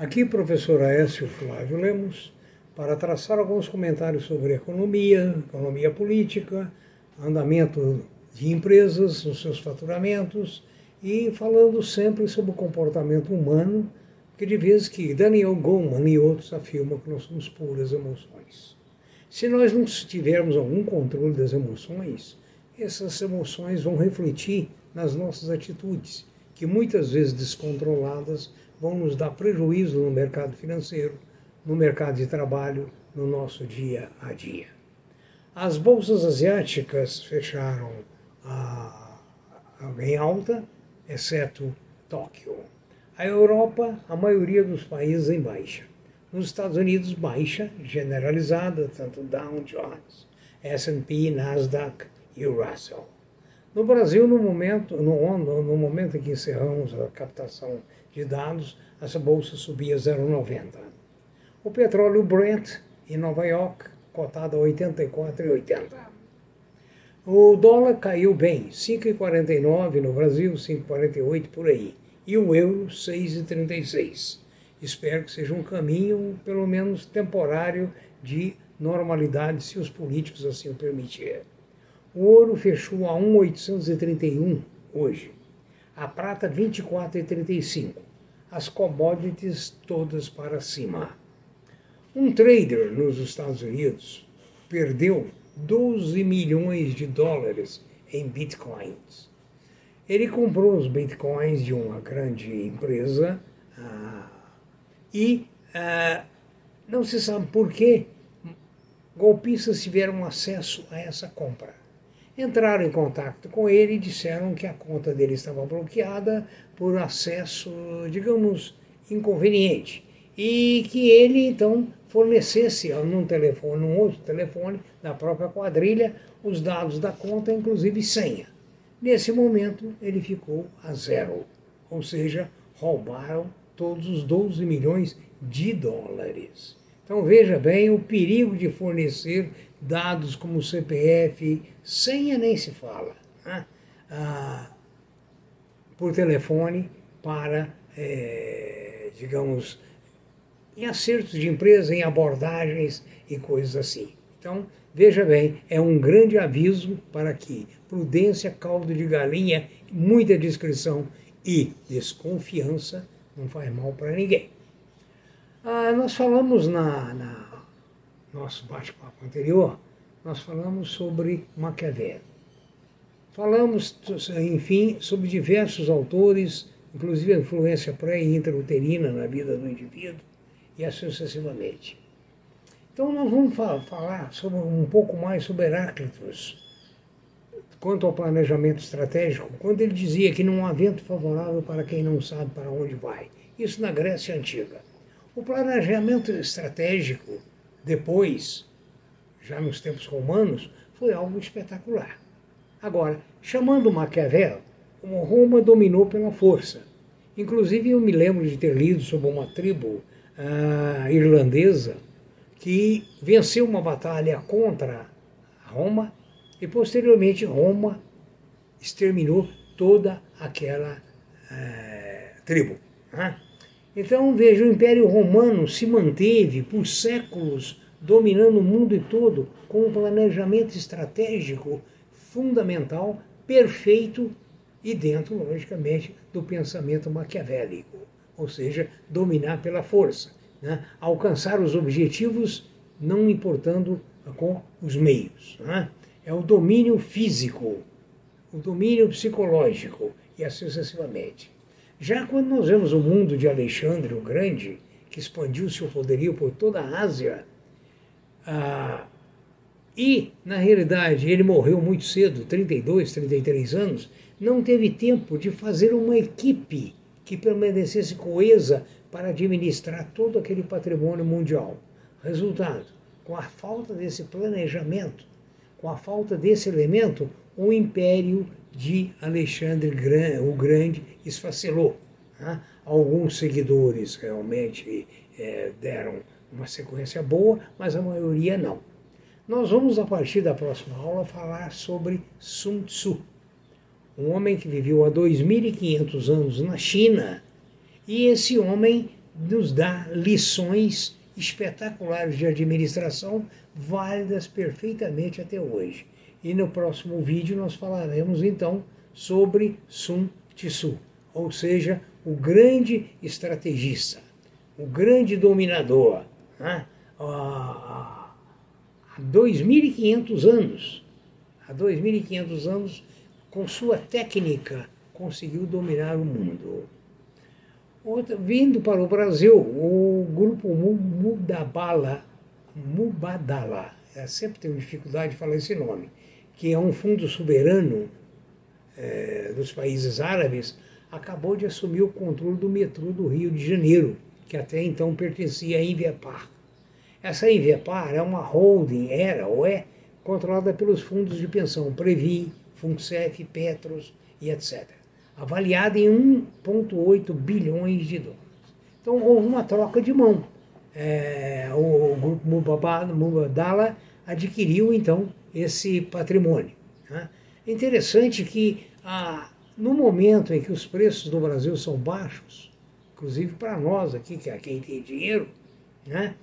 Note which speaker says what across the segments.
Speaker 1: Aqui, professor Aécio Flávio Lemos, para traçar alguns comentários sobre economia, economia política, andamento de empresas, os seus faturamentos e falando sempre sobre o comportamento humano, que de vez que Daniel Goleman e outros afirmam que nós somos puras emoções. Se nós não tivermos algum controle das emoções, essas emoções vão refletir nas nossas atitudes, que muitas vezes descontroladas vão nos dar prejuízo no mercado financeiro, no mercado de trabalho, no nosso dia a dia. As bolsas asiáticas fecharam a, a, em alta, exceto Tóquio. A Europa, a maioria dos países em baixa. Nos Estados Unidos, baixa generalizada, tanto Dow Jones, S&P, Nasdaq e Russell. No Brasil, no momento, no, no momento em que encerramos a captação de dados, essa bolsa subia 0,90. O petróleo Brent, em Nova York, cotado a 84,80. O dólar caiu bem, 5,49 no Brasil, 5,48 por aí. E o euro, 6,36. Espero que seja um caminho, pelo menos temporário, de normalidade, se os políticos assim o permitirem. O ouro fechou a 1,831 hoje. A prata, 24,35. As commodities todas para cima. Um trader nos Estados Unidos perdeu 12 milhões de dólares em bitcoins. Ele comprou os bitcoins de uma grande empresa ah, e ah, não se sabe por que golpistas tiveram acesso a essa compra. Entraram em contato com ele e disseram que a conta dele estava bloqueada por acesso, digamos, inconveniente. E que ele então fornecesse num telefone, num outro telefone da própria quadrilha, os dados da conta, inclusive senha. Nesse momento, ele ficou a zero, ou seja, roubaram todos os 12 milhões de dólares. Então veja bem o perigo de fornecer dados como CPF, senha nem se fala, né? ah, por telefone para, é, digamos, em acertos de empresa, em abordagens e coisas assim. Então, veja bem, é um grande aviso para que prudência, caldo de galinha, muita discrição e desconfiança não faz mal para ninguém. Ah, nós falamos na, na nosso bate-papo anterior, nós falamos sobre Maquiavel. Falamos, enfim, sobre diversos autores, inclusive a influência pré e intrauterina na vida do indivíduo, e assim sucessivamente. Então nós vamos falar sobre, um pouco mais sobre Heráclitos, quanto ao planejamento estratégico, quando ele dizia que não há vento favorável para quem não sabe para onde vai. Isso na Grécia Antiga. O planejamento estratégico, depois, já nos tempos romanos, foi algo espetacular. Agora, chamando Maquiavel, Roma dominou pela força. Inclusive, eu me lembro de ter lido sobre uma tribo uh, irlandesa que venceu uma batalha contra Roma e posteriormente Roma exterminou toda aquela uh, tribo. Né? Então veja, o Império Romano se manteve por séculos dominando o mundo todo com um planejamento estratégico fundamental, perfeito e dentro, logicamente, do pensamento maquiavélico ou seja, dominar pela força, né? alcançar os objetivos não importando com os meios. Né? É o domínio físico, o domínio psicológico e assim sucessivamente. Já quando nós vemos o mundo de Alexandre o Grande, que expandiu seu poderio por toda a Ásia, ah, e, na realidade, ele morreu muito cedo, 32, 33 anos, não teve tempo de fazer uma equipe que permanecesse coesa para administrar todo aquele patrimônio mundial. Resultado: com a falta desse planejamento, com a falta desse elemento, o império de Alexandre o Grande esfacelou. Né? Alguns seguidores realmente é, deram uma sequência boa, mas a maioria não. Nós vamos, a partir da próxima aula, falar sobre Sun Tzu um homem que viveu há 2.500 anos na China, e esse homem nos dá lições espetaculares de administração, válidas perfeitamente até hoje. E no próximo vídeo nós falaremos então sobre Sun Tzu, ou seja, o grande estrategista, o grande dominador. Né? Há 2.500 anos, há 2.500 anos, com sua técnica, conseguiu dominar o mundo. Vindo para o Brasil, o grupo Mubadala, Mubadala, eu sempre tenho dificuldade de falar esse nome, que é um fundo soberano é, dos países árabes, acabou de assumir o controle do metrô do Rio de Janeiro, que até então pertencia à Inviapar. Essa Inviapar é uma holding, era ou é, controlada pelos fundos de pensão Previ, Funcef, Petros e etc avaliada em 1,8 bilhões de dólares. Então houve uma troca de mão. É, o grupo Mubadala adquiriu então esse patrimônio. Né? É interessante que ah, no momento em que os preços do Brasil são baixos, inclusive para nós aqui, que é quem tem dinheiro, né?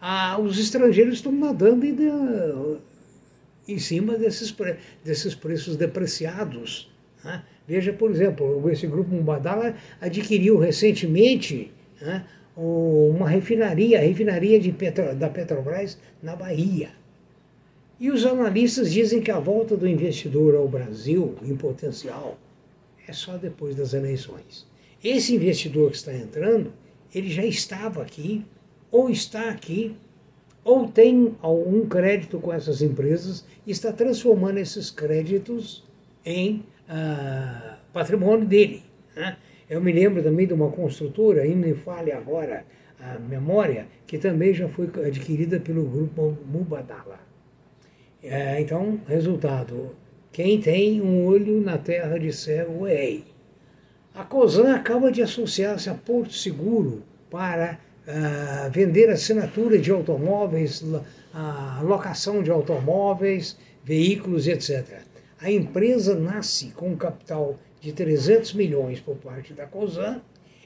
Speaker 1: ah, os estrangeiros estão nadando em cima desses, desses preços depreciados. Né? Veja, por exemplo, esse grupo Mubadala adquiriu recentemente né, uma refinaria, a refinaria de Petro, da Petrobras na Bahia. E os analistas dizem que a volta do investidor ao Brasil, em potencial, é só depois das eleições. Esse investidor que está entrando, ele já estava aqui, ou está aqui, ou tem algum crédito com essas empresas e está transformando esses créditos em ah, patrimônio dele. Né? Eu me lembro também de uma construtora, ainda me fale agora a memória, que também já foi adquirida pelo grupo Mubadala. É, então, resultado, quem tem um olho na terra de cego é A COSAN acaba de associar-se a Porto Seguro para uh, vender assinatura de automóveis, locação de automóveis, veículos, etc. A empresa nasce com um capital de 300 milhões por parte da COSAN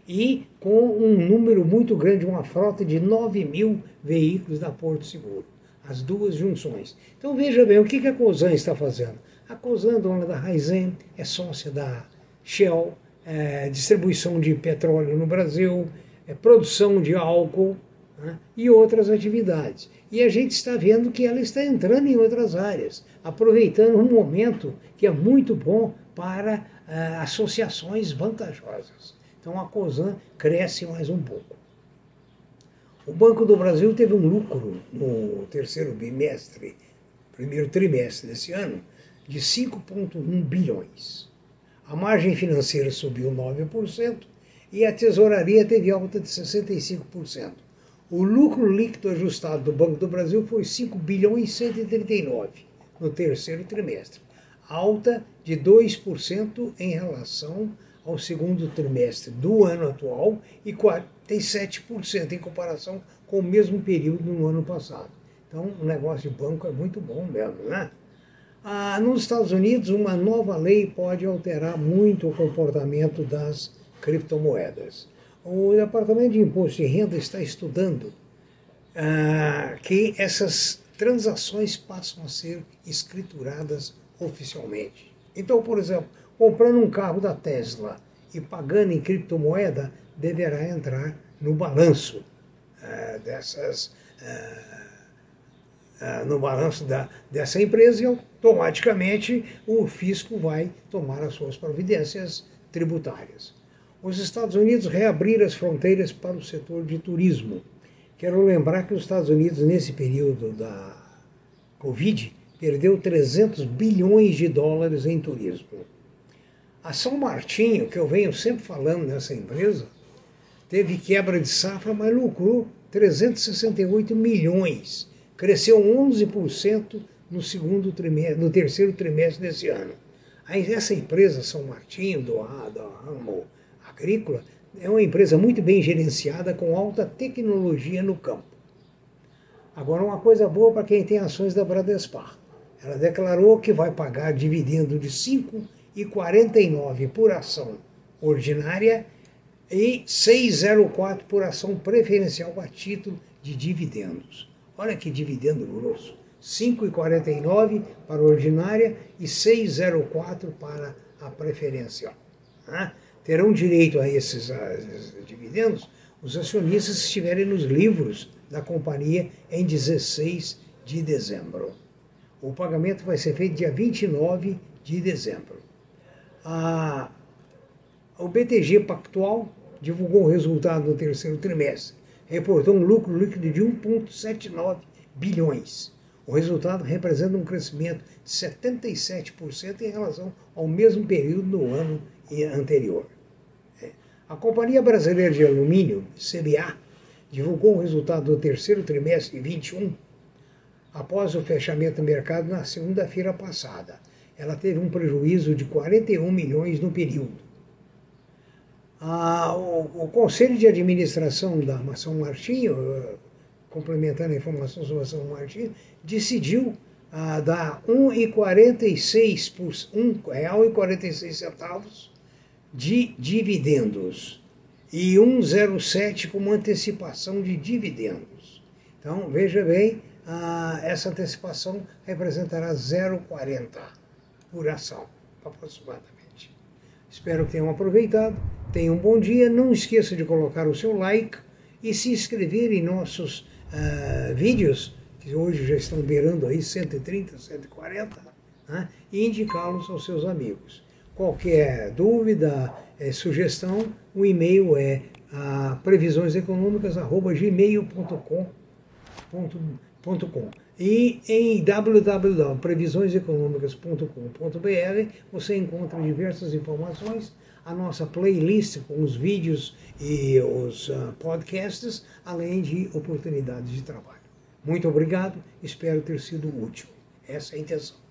Speaker 1: e com um número muito grande, uma frota de 9 mil veículos da Porto Seguro. As duas junções. Então veja bem, o que a COSAN está fazendo? A COSAN, dona da Raizen, é sócia da Shell, é, distribuição de petróleo no Brasil, é, produção de álcool né, e outras atividades. E a gente está vendo que ela está entrando em outras áreas, aproveitando um momento que é muito bom para uh, associações vantajosas. Então a COSAN cresce mais um pouco. O Banco do Brasil teve um lucro no terceiro bimestre, primeiro trimestre desse ano, de 5,1 bilhões. A margem financeira subiu 9% e a tesouraria teve alta de 65%. O lucro líquido ajustado do Banco do Brasil foi 5 bilhões e 139 no terceiro trimestre, alta de 2% em relação ao segundo trimestre do ano atual e 47% em comparação com o mesmo período no ano passado. Então, o negócio de banco é muito bom mesmo, né? Ah, nos Estados Unidos, uma nova lei pode alterar muito o comportamento das criptomoedas. O Departamento de Imposto de Renda está estudando ah, que essas transações passam a ser escrituradas oficialmente. Então, por exemplo, comprando um carro da Tesla e pagando em criptomoeda, deverá entrar no balanço ah, dessas. Ah, no balanço da, dessa empresa e automaticamente o fisco vai tomar as suas providências tributárias os Estados Unidos reabriram as fronteiras para o setor de turismo. Quero lembrar que os Estados Unidos, nesse período da Covid, perdeu 300 bilhões de dólares em turismo. A São Martinho, que eu venho sempre falando nessa empresa, teve quebra de safra, mas lucrou 368 milhões. Cresceu 11% no segundo trimestre, no terceiro trimestre desse ano. Aí essa empresa São Martinho, do, do ramo agrícola é uma empresa muito bem gerenciada com alta tecnologia no campo. Agora, uma coisa boa para quem tem ações da Bradespar. Ela declarou que vai pagar dividendo de R$ 5,49 por ação ordinária e 6,04 por ação preferencial a título de dividendos. Olha que dividendo grosso. 5,49 para a ordinária e 6,04 para a preferencial. Né? Terão direito a esses, a esses dividendos os acionistas estiverem nos livros da companhia em 16 de dezembro. O pagamento vai ser feito dia 29 de dezembro. A, o BTG Pactual divulgou o resultado do terceiro trimestre. Reportou um lucro líquido de 1,79 bilhões. O resultado representa um crescimento de 77% em relação ao mesmo período do ano anterior. É. A Companhia Brasileira de Alumínio, CBA, divulgou o resultado do terceiro trimestre de 21 após o fechamento do mercado na segunda-feira passada. Ela teve um prejuízo de 41 milhões no período. Ah, o, o, Conselho de Administração da Mação Martinho, eh, complementando a informação sobre a Mação Martinho, decidiu ah, dar R$ 1,46 por centavos de dividendos e 1,07 como antecipação de dividendos. Então, veja bem, ah, essa antecipação representará 0,40 por ação, aproximadamente. Espero que tenham aproveitado, tenham um bom dia, não esqueça de colocar o seu like e se inscrever em nossos ah, vídeos, que hoje já estão beirando aí 130, 140, né, e indicá-los aos seus amigos. Qualquer dúvida, é, sugestão, o e-mail é ah, previsioneseconômicas.gmail.com e em www.previsioneseconômicas.com.br você encontra diversas informações, a nossa playlist com os vídeos e os uh, podcasts, além de oportunidades de trabalho. Muito obrigado, espero ter sido útil. Essa é a intenção.